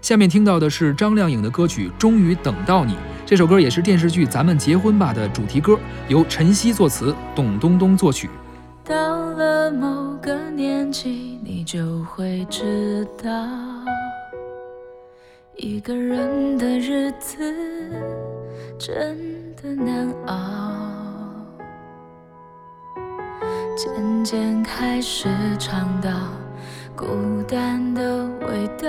下面听到的是张靓颖的歌曲《终于等到你》，这首歌也是电视剧《咱们结婚吧》的主题歌，由陈曦作词，董冬冬作曲。到了某个年纪，你就会知道，一个人的日子真的难熬。渐渐开始尝到孤单的味道，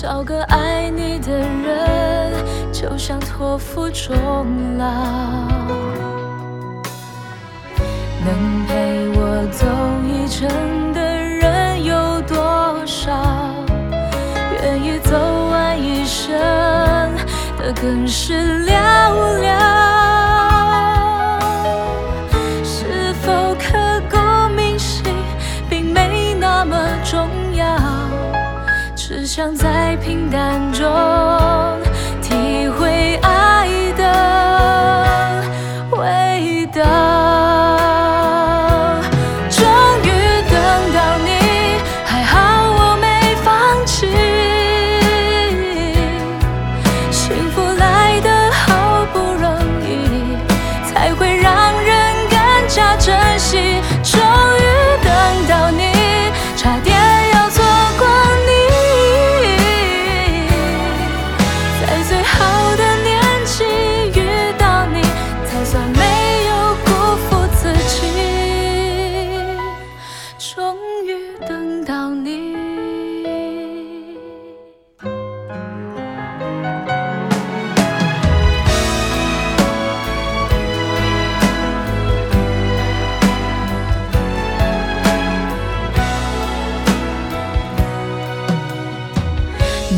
找个爱你的人，就像托付终老。能陪我走一程的人有多少？愿意走完一生的更是寥只想在平淡中体会爱的味道。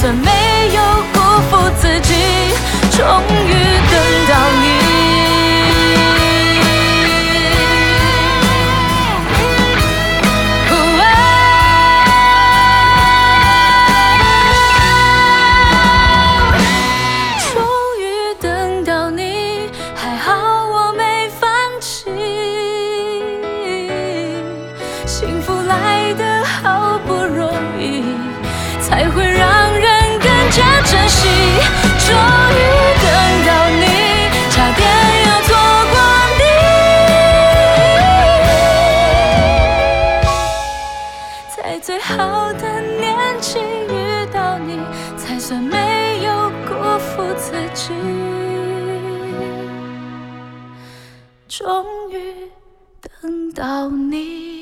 算没有辜负自己终于等到你，终于等到你，还好我没放弃。幸福来得好不自己。终于等到你。